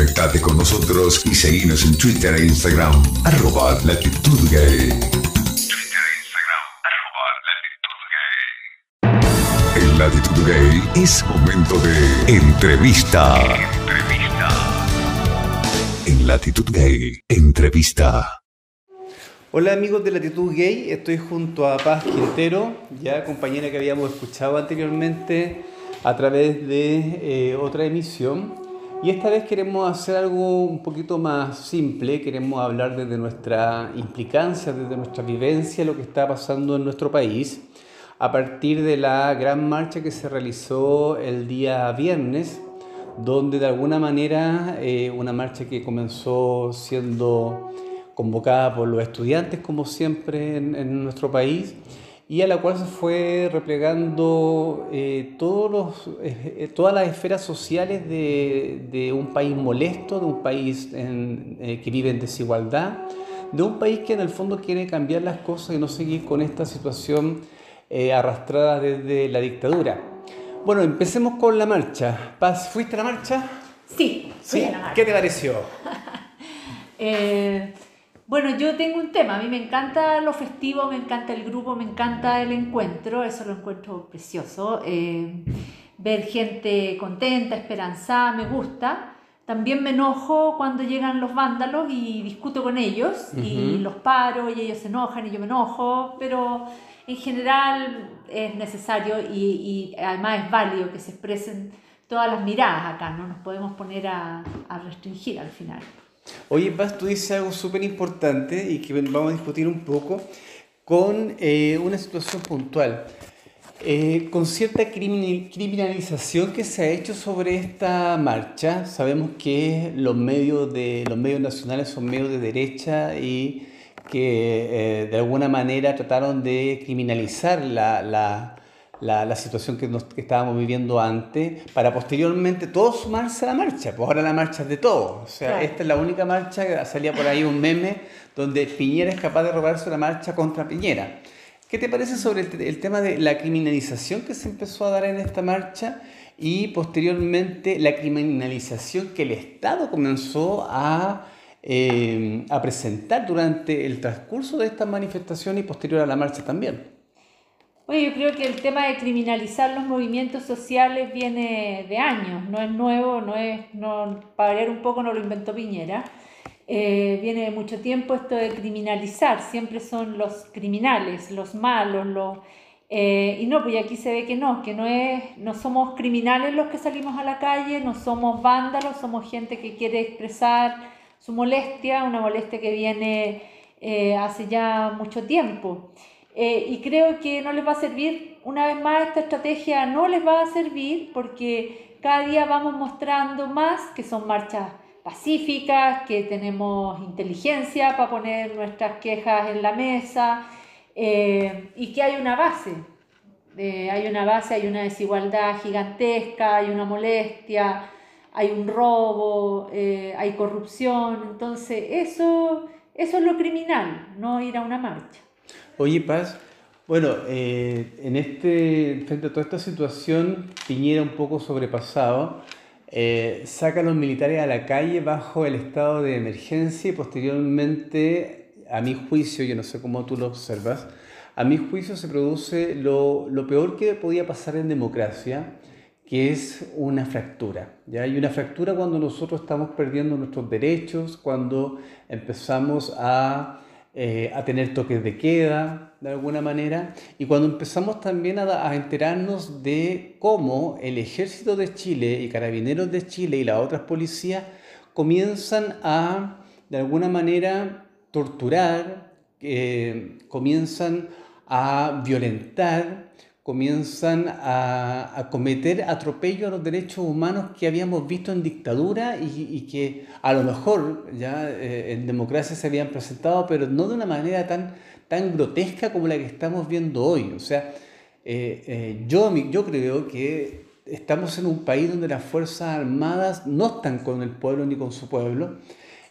Conectate con nosotros y seguinos en Twitter e Instagram, arroba latitud gay. Twitter e Instagram, arroba latitud gay. En Latitud Gay es momento de entrevista. Entrevista. En Latitud Gay, entrevista. Hola amigos de Latitud Gay, estoy junto a Paz Quintero, ya compañera que habíamos escuchado anteriormente a través de eh, otra emisión. Y esta vez queremos hacer algo un poquito más simple, queremos hablar desde nuestra implicancia, desde nuestra vivencia, lo que está pasando en nuestro país, a partir de la gran marcha que se realizó el día viernes, donde de alguna manera eh, una marcha que comenzó siendo convocada por los estudiantes, como siempre en nuestro país, y a la cual se fue replegando eh, todos los, eh, todas las esferas sociales de, de, un país molesto, de un país en, eh, que vive en desigualdad, de un país que en el fondo quiere cambiar las cosas y no seguir con esta situación arrastrada desde la dictadura. Bueno, empecemos con la marcha. Paz, ¿fuiste a la marcha? Sí, ¿Sí? A la marcha. ¿Qué te pareció? Bueno, yo tengo un tema, a mí me encanta lo festivo, me encanta el grupo, me encanta el encuentro, eso lo encuentro precioso. Eh, ver gente contenta, esperanzada, me gusta. También me enojo cuando llegan los vándalos y discuto con ellos y los paro y ellos se enojan y yo me enojo, pero en general es necesario y, y además es válido que se expresen todas las miradas acá, no nos podemos poner a, a restringir al final. Oye, Paz, tú dices algo súper importante y que vamos a discutir un poco con eh, una situación puntual. Eh, con cierta criminalización que se ha hecho sobre esta marcha, sabemos que los medios, de, los medios nacionales son medios de derecha y que eh, de alguna manera trataron de criminalizar la, la la, la situación que, nos, que, estábamos viviendo antes, para posteriormente todos sumarse a la marcha. Pues ahora la marcha es de todos. O sea, esta es la única marcha, que salía por ahí un meme donde Piñera es capaz de robarse la marcha contra Piñera. ¿Qué te parece sobre el, el, tema de la criminalización que se empezó a dar en esta marcha y posteriormente la criminalización que el Estado comenzó a, eh, a presentar durante el transcurso de esta manifestación y posterior a la marcha también? Bueno, yo creo que el tema de criminalizar los movimientos sociales viene de años, no es nuevo, no es, no, para variar un poco no lo inventó Piñera, eh, viene de mucho tiempo esto de criminalizar, siempre son los criminales, los malos, los... Eh, y no, pues aquí se ve que no, que no, es, no somos criminales los que salimos a la calle, no somos vándalos, somos gente que quiere expresar su molestia, una molestia que viene eh, hace ya mucho tiempo. Eh, y creo que no les va a servir, una vez más, esta estrategia no les va a servir porque cada día vamos mostrando más que son marchas pacíficas, que tenemos inteligencia para poner nuestras quejas en la mesa eh, y que hay una base. Eh, hay una base, hay una desigualdad gigantesca, hay una molestia, hay un robo, hay corrupción. Entonces, eso, eso es lo criminal, no ir a una marcha. Oye, Paz, bueno, eh, en este, frente a toda esta situación, Piñera un poco sobrepasado, eh, saca a los militares a la calle bajo el estado de emergencia y posteriormente, a mi juicio, yo no sé cómo tú lo observas, a mi juicio se produce lo, lo peor que podía pasar en democracia, que es una fractura. ¿ya? Hay una fractura cuando nosotros estamos perdiendo nuestros derechos, cuando empezamos a eh, a tener toques de queda de alguna manera. Y cuando empezamos también a, enterarnos de cómo el ejército de Chile y carabineros de Chile y las otras policías comienzan a de alguna manera torturar, eh, comienzan a violentar, comienzan a, cometer atropello a los derechos humanos que habíamos visto en dictadura y, que a lo mejor ya eh, en democracia se habían presentado, pero no de una manera tan, tan grotesca como la que estamos viendo hoy. O sea, eh, eh, yo, creo que estamos en un país donde las Fuerzas Armadas no están con el pueblo ni con su pueblo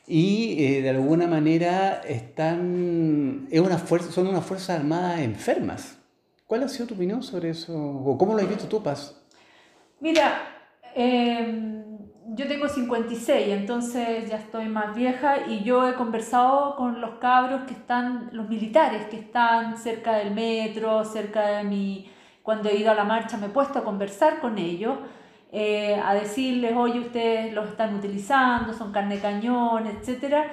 y de alguna manera están, es una fuerza, son unas Fuerzas Armadas enfermas. ¿Cuál ha sido tu opinión sobre eso? ¿O cómo lo has visto tú, Paz? Mira, em, yo tengo 56, entonces ya estoy más vieja y yo he conversado con los cabros que están, los militares que están cerca del metro, cerca de mi... Cuando he ido a la marcha me he puesto a conversar con ellos, eh, a decirles, oye, ustedes los están utilizando, son carne cañón, etc.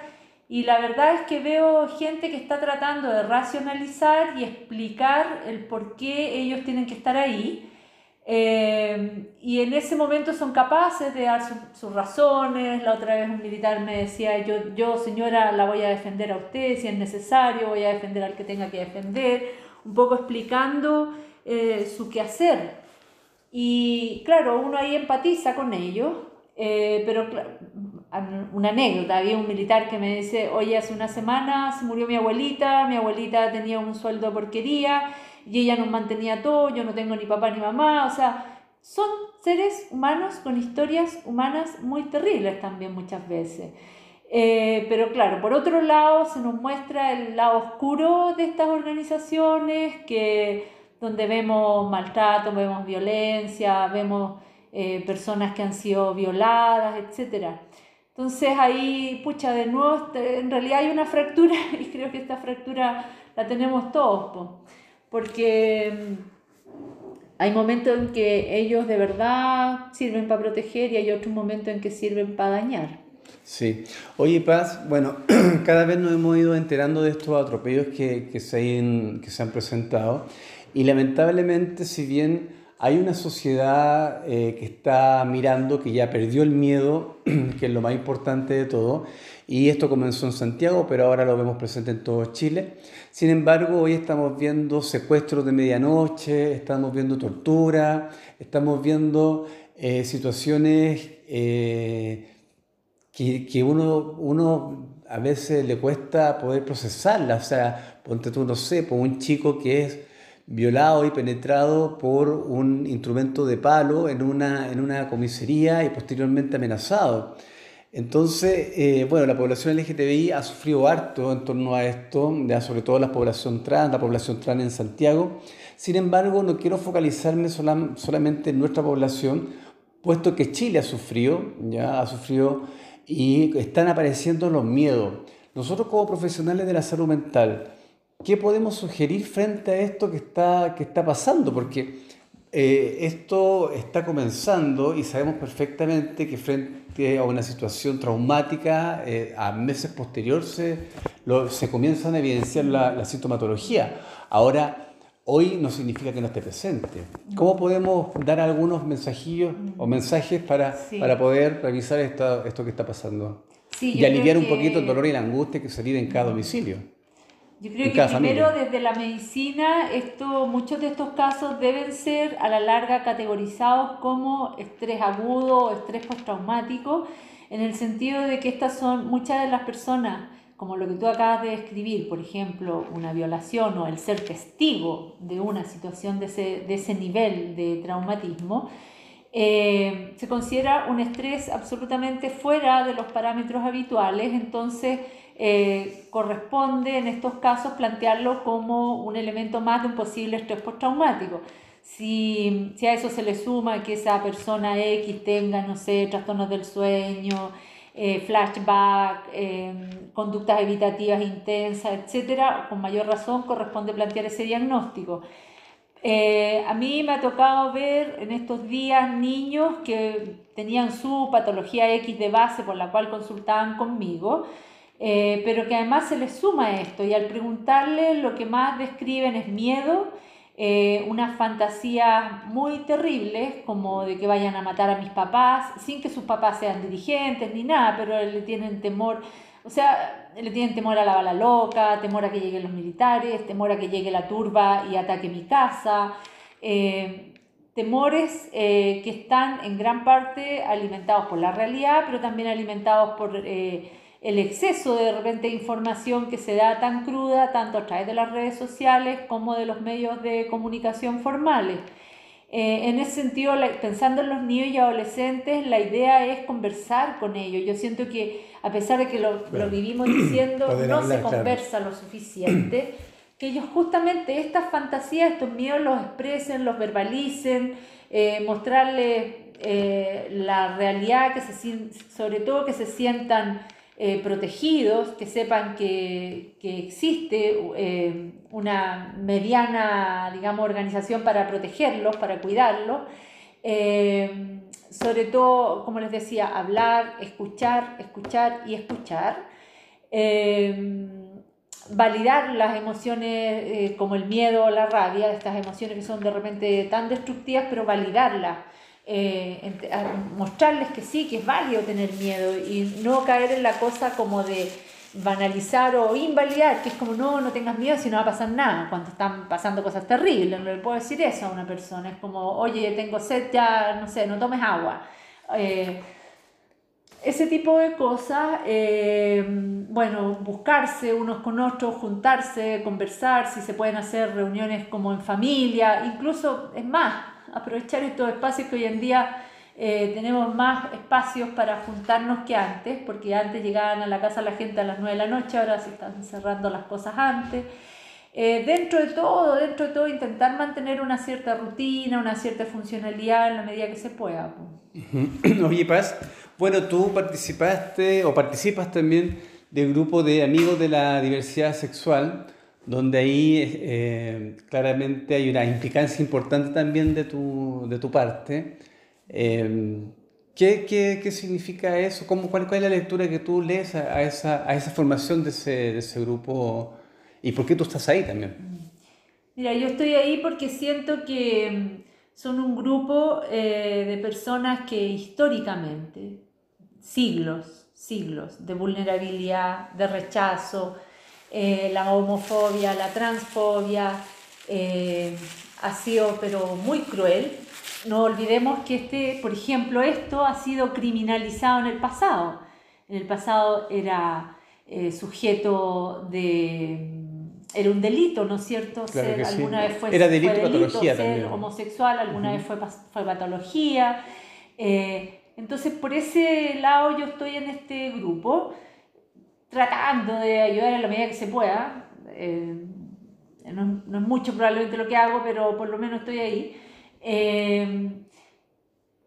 Y la verdad es que veo gente que está tratando de racionalizar y explicar el por qué ellos tienen que estar ahí eh, y en ese momento son capaces de dar sus razones. La otra vez un militar me decía, yo, yo señora la voy a defender a usted si es necesario, voy a defender al que tenga que defender, un poco explicando eh, su quehacer. Y claro, uno ahí empatiza con ellos, eh, pero una anécdota, había un militar que me dice, oye, hace una semana se murió mi abuelita, mi abuelita tenía un sueldo de porquería y ella nos mantenía todo, yo no tengo ni papá ni mamá, o sea, son seres humanos con historias humanas muy terribles también muchas veces. Eh, pero claro, por otro lado se nos muestra el lado oscuro de estas organizaciones, que, donde vemos maltrato, vemos violencia, vemos eh, personas que han sido violadas, etc. Entonces ahí, pucha, de nuevo, este, en realidad hay una fractura y creo que esta fractura la tenemos todos porque mm, hay momentos en que ellos de verdad sirven para proteger y hay otros momentos en que sirven para dañar. Sí. Oye, Paz, bueno, cada vez nos hemos ido enterando de estos atropellos que, que, se, han, que se han presentado y lamentablemente, si bien hay una sociedad eh, que está mirando, que ya perdió el miedo, que es lo más importante de todo, y esto comenzó en Santiago, pero ahora lo vemos presente en todo Chile. Sin embargo, hoy estamos viendo secuestros de medianoche, estamos viendo tortura, estamos viendo eh, situaciones eh, que, que, uno, uno a veces le cuesta poder procesarlas. O sea, ponte tú, no sé, por un chico que es violado y penetrado por un instrumento de palo en una, en una comisaría y posteriormente amenazado. Entonces, eh, bueno, la población LGTBI ha sufrido harto en torno a esto, ya sobre todo la población trans, la población trans en Santiago. Sin embargo, no quiero focalizarme solamente en nuestra población, puesto que Chile ha sufrido, ya ha sufrido y están apareciendo los miedos. Nosotros como profesionales de la salud mental, ¿qué podemos sugerir frente a esto que está, que está pasando? Porque eh, esto está comenzando y sabemos perfectamente que frente a una situación traumática, eh, a meses posteriores se, se comienzan a evidenciar la, sintomatología. Ahora, hoy no significa que no esté presente. ¿Cómo podemos dar algunos mensajillos o mensajes para, para poder revisar esto, esto que está pasando? y aliviar un poquito el dolor y la angustia que se vive en cada domicilio. Yo creo que primero desde la medicina esto, muchos de estos casos deben ser a la larga categorizados como estrés agudo o estrés postraumático, en el sentido de que estas son muchas de las personas, como lo que tú acabas de describir, por ejemplo, una violación o el ser testigo de una situación de ese, de ese nivel de traumatismo, eh, se considera un estrés absolutamente fuera de los parámetros habituales, entonces eh, corresponde en estos casos plantearlo como un elemento más de un posible estrés postraumático. Si, si a eso se le suma que esa persona X tenga, no sé, trastornos del sueño, eh, flashback, eh, conductas evitativas intensas, etc., con mayor razón corresponde plantear ese diagnóstico. a mí me ha tocado ver en estos días niños que tenían su patología X de base por la cual consultaban conmigo, eh, pero que además se les suma esto y al preguntarle lo que más describen es miedo, eh, unas fantasías muy terribles como de que vayan a matar a mis papás, sin que sus papás sean dirigentes ni nada, pero le tienen temor, o sea, le tienen temor a la bala loca, temor a que lleguen los militares, temor a que llegue la turba y ataque mi casa. Eh, temores que están en gran parte alimentados por la realidad, pero también alimentados por el exceso de repente información que se da tan cruda, tanto a través de las redes sociales como de los medios de comunicación formales. Eh, en ese sentido, pensando en los niños y adolescentes, la idea es conversar con ellos. Yo siento que, a pesar de que lo, lo vivimos diciendo, no se conversa lo suficiente, que ellos justamente estas fantasías, estos miedos los expresen, los verbalicen, eh, mostrarles eh, la realidad, que se, sobre todo que se sientan eh, protegidos, que sepan que, que existe eh, una mediana, digamos, organización para protegerlos, para cuidarlos. sobre todo, como les decía, hablar, escuchar, escuchar y escuchar validar las emociones eh, como el miedo o la rabia, estas emociones que son de repente tan destructivas, pero validarlas, eh, mostrarles que sí, que es válido tener miedo y no caer en la cosa como de banalizar o invalidar, que es como no, no tengas miedo si no va a pasar nada, cuando están pasando cosas terribles, no le puedo decir eso a una persona, es como, oye, tengo sed, ya, no sé, no tomes agua. Eh, ese tipo de cosas, eh, bueno, buscarse unos con otros, juntarse, conversar, si se pueden hacer reuniones como en familia, incluso, es más, aprovechar estos espacios que hoy en día eh, tenemos más espacios para juntarnos que antes, porque antes llegaban a la casa la gente a las 9 de la noche, ahora se están cerrando las cosas antes. Eh, dentro de todo, dentro de todo, intentar mantener una cierta rutina, una cierta funcionalidad en la medida que se pueda. Oye, Paz, bueno, tú participaste o participas también del grupo de amigos de la diversidad sexual, donde ahí eh, claramente hay una implicancia importante también de tu, de tu parte. Em, ¿qué, qué, qué, significa eso? ¿Cómo, cuál, ¿Cuál es la lectura que tú lees a, esa, a esa, formación de ese, de ese grupo y por qué tú estás ahí también? Mira, yo estoy ahí porque siento que son un grupo eh, de personas que históricamente siglos, siglos de vulnerabilidad, de rechazo, eh, la homofobia, la transfobia, eh, ha sido pero muy cruel. No olvidemos que este, por ejemplo, esto ha sido criminalizado en el pasado. En el pasado era eh, sujeto de era un delito, ¿no es cierto? ser, alguna vez fue, era delito, patología ser homosexual, alguna vez fue, fue patología. Entonces, por ese lado yo estoy en este grupo, tratando de ayudar en la medida que se pueda. Eh, no, es mucho probablemente lo que hago, pero por lo menos estoy ahí. Eh,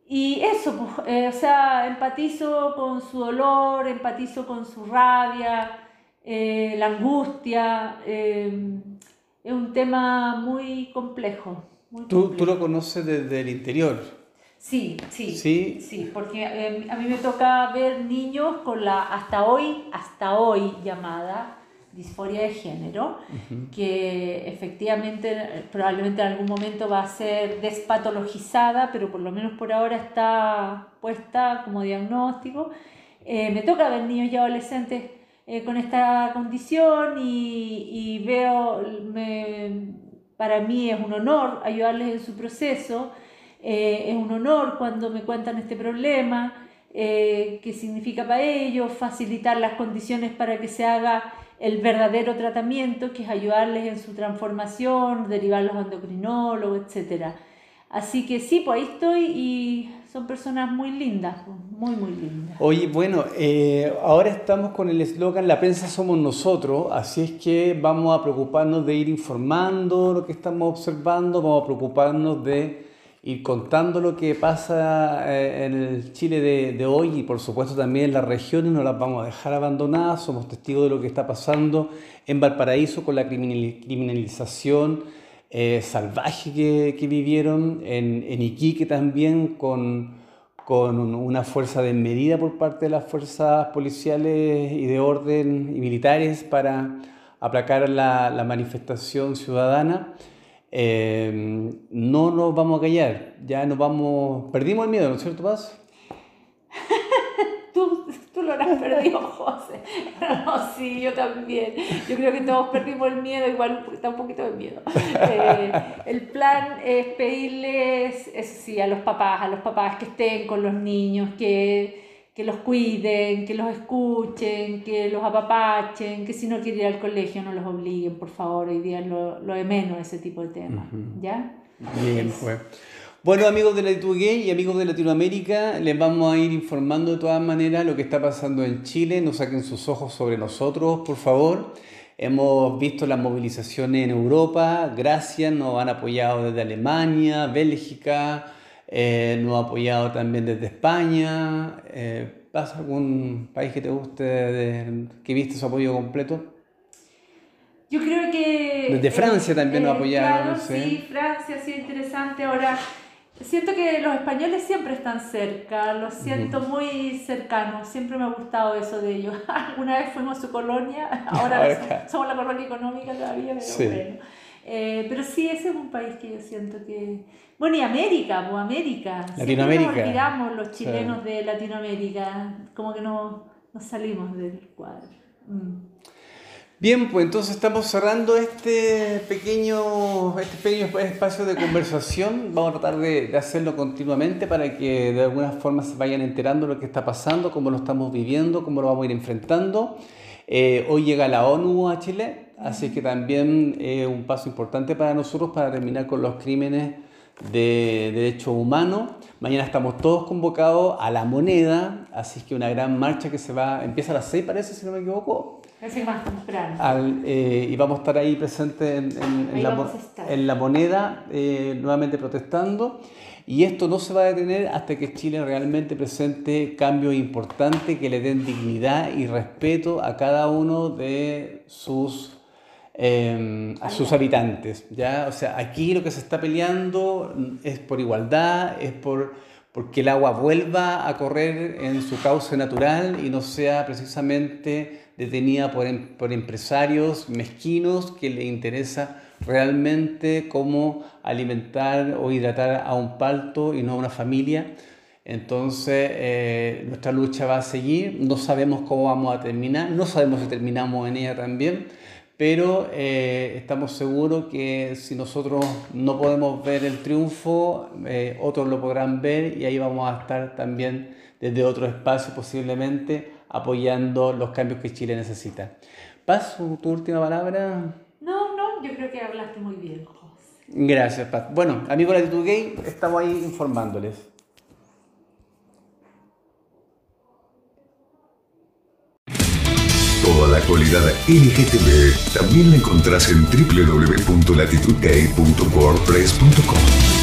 y eso, pues, eh, o sea, empatizo con su dolor, empatizo con su rabia, la angustia. es un tema muy complejo. ¿Tú, ¿Tú, lo conoces desde el interior? Sí, sí, sí, porque em, a mí me toca ver niños con la hasta hoy, hasta hoy llamada disforia de género, que efectivamente probablemente en algún momento va a ser despatologizada, pero por lo menos por ahora está puesta como diagnóstico. Eh, me toca ver niños y adolescentes eh, con esta condición y, y veo, me, para mí es un honor ayudarles en su proceso. Eh, es un honor cuando me cuentan este problema, eh, que significa para ellos facilitar las condiciones para que se haga el verdadero tratamiento, que es ayudarles en su transformación, derivarlos a endocrinólogos, etc. Así que sí, pues ahí estoy y son personas muy lindas, muy, muy lindas. Oye, bueno, eh, ahora estamos con el eslogan La prensa somos nosotros, así es que vamos a preocuparnos de ir informando lo que estamos observando, vamos a preocuparnos de ir contando lo que pasa eh, en el Chile de, hoy y por supuesto también en las regiones, no las vamos a dejar abandonadas, somos testigos de lo que está pasando en Valparaíso con la criminalización eh, salvaje que, vivieron, en, en, Iquique también con, con una fuerza de medida por parte de las fuerzas policiales y de orden y militares para aplacar la, la manifestación ciudadana. Eh, no nos vamos a callar, ya nos vamos, perdimos el miedo, ¿no es cierto, Paz? tú, tú lo has perdido, José. No, sí, yo también. Yo creo que todos perdimos el miedo, igual está un poquito de miedo. Eh, el plan es pedirles, sí, a los papás, a los papás que estén con los niños, que que los cuiden, que los escuchen, que los apapachen, que si no quieren ir al colegio no los obliguen, por favor, hoy día lo, lo de menos ese tipo de temas, ¿ya? Bien, pues. Bueno, amigos de la Gay y amigos de Latinoamérica, les vamos a ir informando de todas maneras lo que está pasando en Chile. No saquen sus ojos sobre nosotros, por favor. Hemos visto las movilizaciones en Europa, gracias, nos han apoyado desde Alemania, Bélgica, Eh, nos ha apoyado también desde España. Eh, ¿Pasa algún país que te guste, que viste su apoyo completo? Yo creo que... Desde Francia también nos apoyaron. Claro, sí, Francia ha sido interesante. Ahora, siento que los españoles siempre están cerca, los siento muy cercanos, siempre me ha gustado eso de ellos. Alguna vez fuimos a su colonia, ahora, somos, la colonia económica todavía, pero bueno. Eh, pero sí, ese es un país que yo siento que... Bueno, y América, pues América. Latinoamérica. Siempre nos olvidamos los chilenos de Latinoamérica, como que no, nos salimos del cuadro. Mm. Bien, pues entonces estamos cerrando este pequeño, este pequeño espacio de conversación. Vamos a tratar de, hacerlo continuamente para que de alguna forma se vayan enterando de lo que está pasando, cómo lo estamos viviendo, cómo lo vamos a ir enfrentando. Eh, hoy llega la ONU a Chile, así que también es un paso importante para nosotros para terminar con los crímenes de derechos humanos. Mañana estamos todos convocados a la moneda, así que una gran marcha que se va, empieza a las 6 parece, si no me equivoco. más temprano. Eh, y vamos a estar ahí presentes en, la, en la, moneda, eh, nuevamente protestando. Y esto no se va a detener hasta que Chile realmente presente cambios importantes que le den dignidad y respeto a cada uno de sus Em, a sus habitantes. ¿ya? O sea, aquí lo que se está peleando es por igualdad, es por porque el agua vuelva a correr en su cauce natural y no sea precisamente detenida por, em, por empresarios mezquinos que le interesa realmente cómo alimentar o hidratar a un palto y no a una familia. Entonces, eh, nuestra lucha va a seguir, no sabemos cómo vamos a terminar, no sabemos si terminamos en ella también, pero eh, estamos seguros que si nosotros no podemos ver el triunfo, eh, otros lo podrán ver y ahí vamos a estar también desde otro espacio posiblemente apoyando los cambios que Chile necesita. Paz, tu última palabra. Yo creo que hablaste muy bien, José. Gracias, Paz. Bueno, amigos de Latitud Gay, estamos ahí informándoles. Toda la actualidad LGTB también la encontrás en www.latitudgay.wordpress.com.